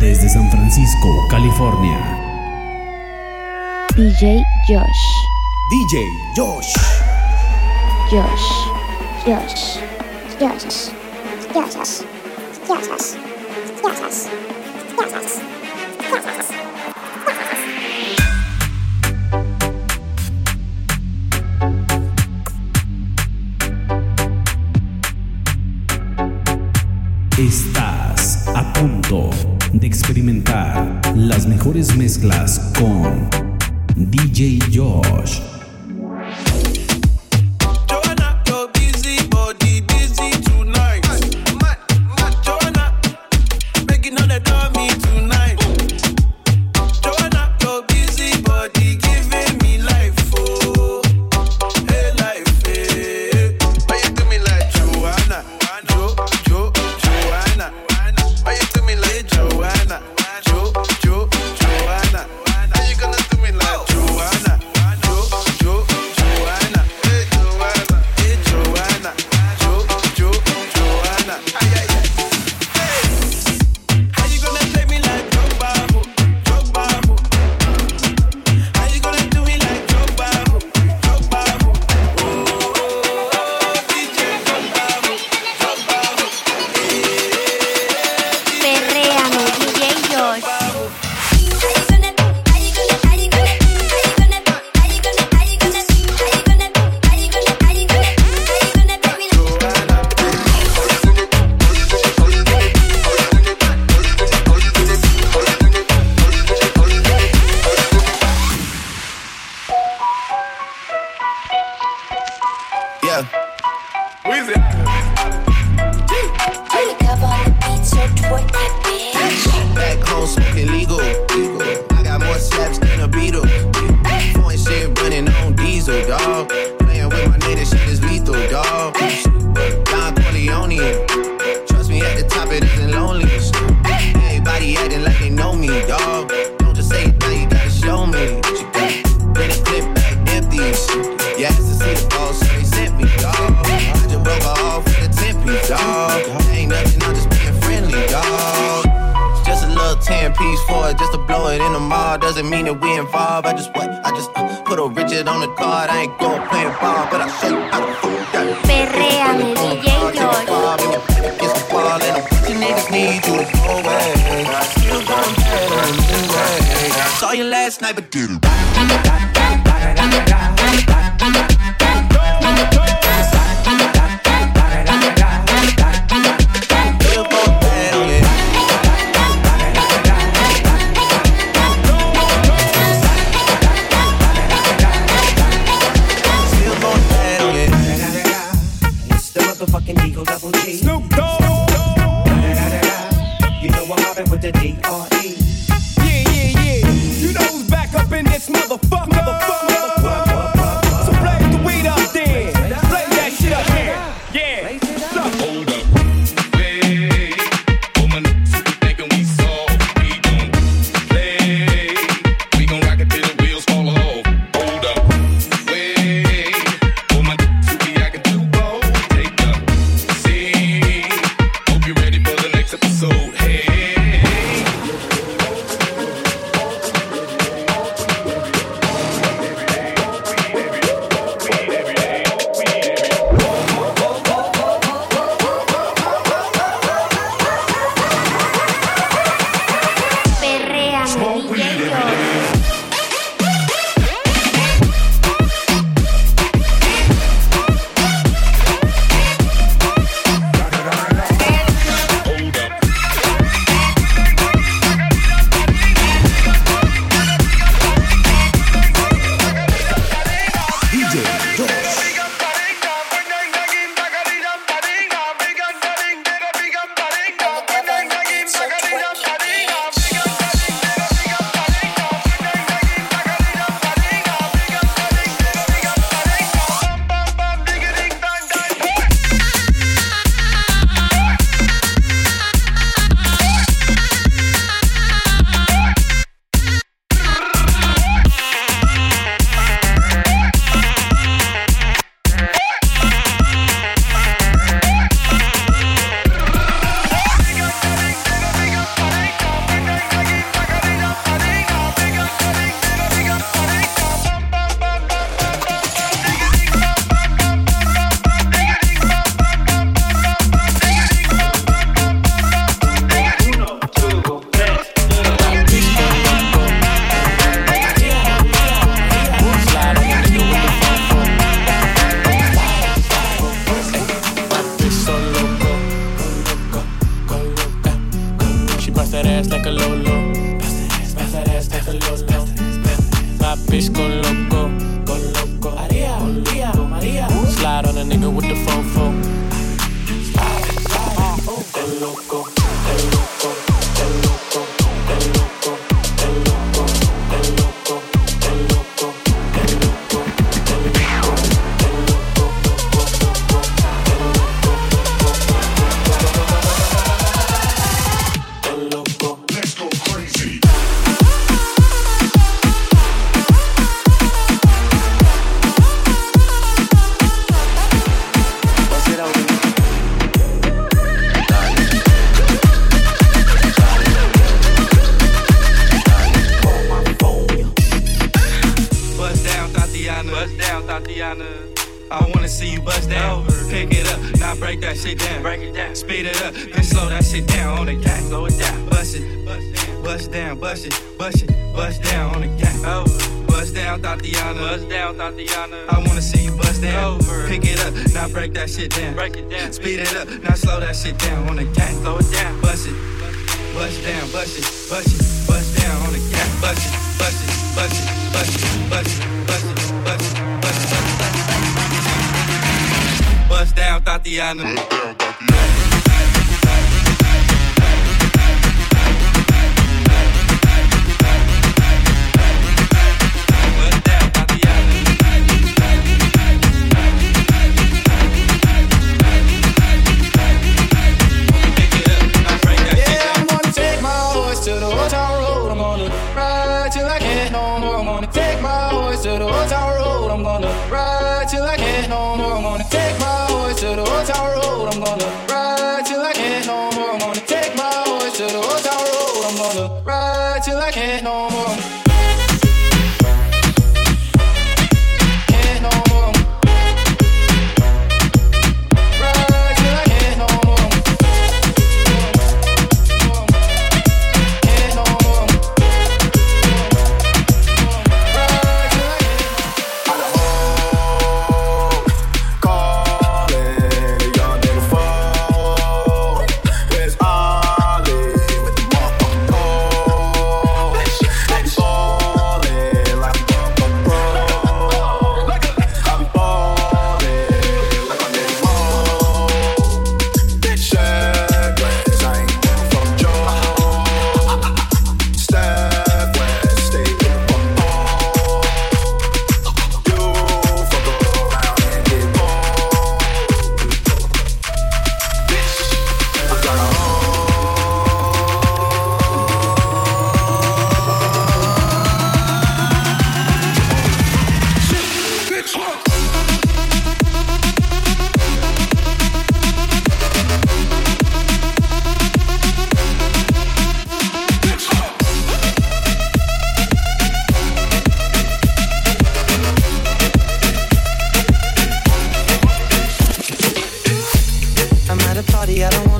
desde San Francisco, California. DJ Josh. DJ Josh. Josh. Josh. Josh. Josh. Josh. Josh. Josh. A punto de las mejores mezclas con DJ Josh. Back home smoking legal. I got more slaps than a beetle. Point shit running on diesel, dog. doing in the mall doesn't mean that we involved. I just what? I just uh, put a Richard on the card. I ain't going playing ball, but I'll show you I still going better than you. Saw you last night, but did it. rapping with the D R E. Yeah, yeah, yeah. You know who's back up in this motherfucker bust down. Pick it up, now break that shit down. Break it down. Speed it up, then slow that shit down on the gang. Slow it down. Bust it, bust down, bust it, bust it, bust down on the gang. Bust down, Thotiana. Bust down, Thotiana. I wanna see you bust down. Over. Pick it up, now break that shit down. Break it down. Speed it up, now slow that shit down on the gang. Slow it down. Bust it, bust down, bust it, bust it, bust down on the gang. Bust it, bust it, bust it, bust it, bust it. Down, Thotiana.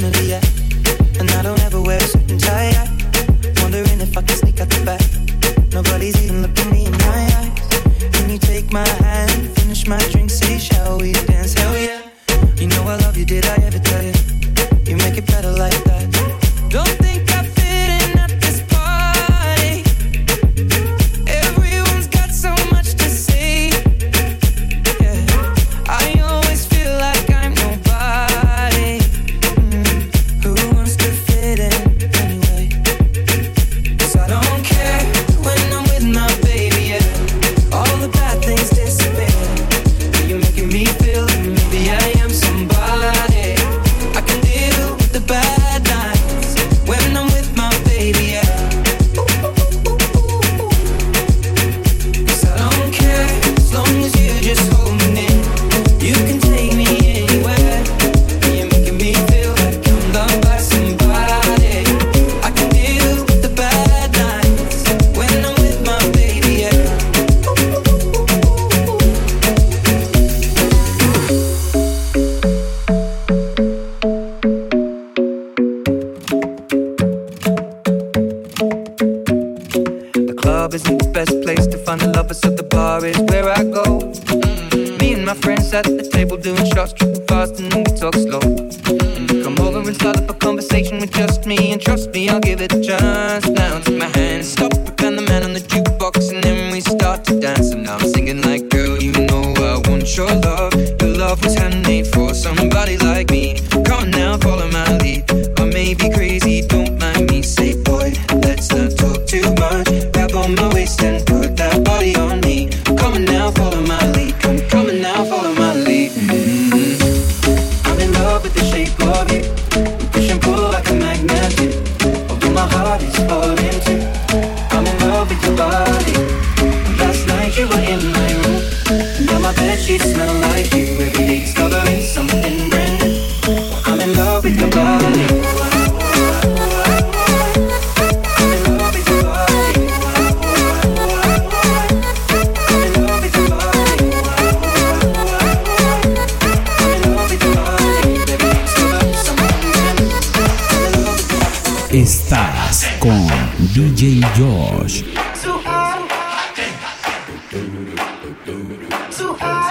And I don't ever wear a bar is where I go. Me and my friends at the table doing shots, tripping fast, and we talk slow. and Come over and start up a conversation with just me, and trust me, I'll give it a chance. Now take my hand, stop, and the man on the jukebox, and then we start to dance. con DJ Josh. Too high, too high,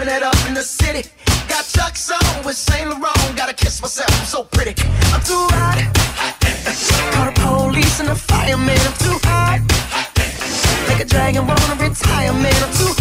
living it up in the city. Got Chuck's on with Saint Laurent. Gotta kiss myself, I'm so pretty. I'm too hot. Call the police and the fireman. I'm too hot. Like a dragon wanna retire, man. I'm too hot.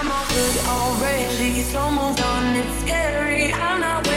I'm all good already. So moved on, it's scary. I'm not.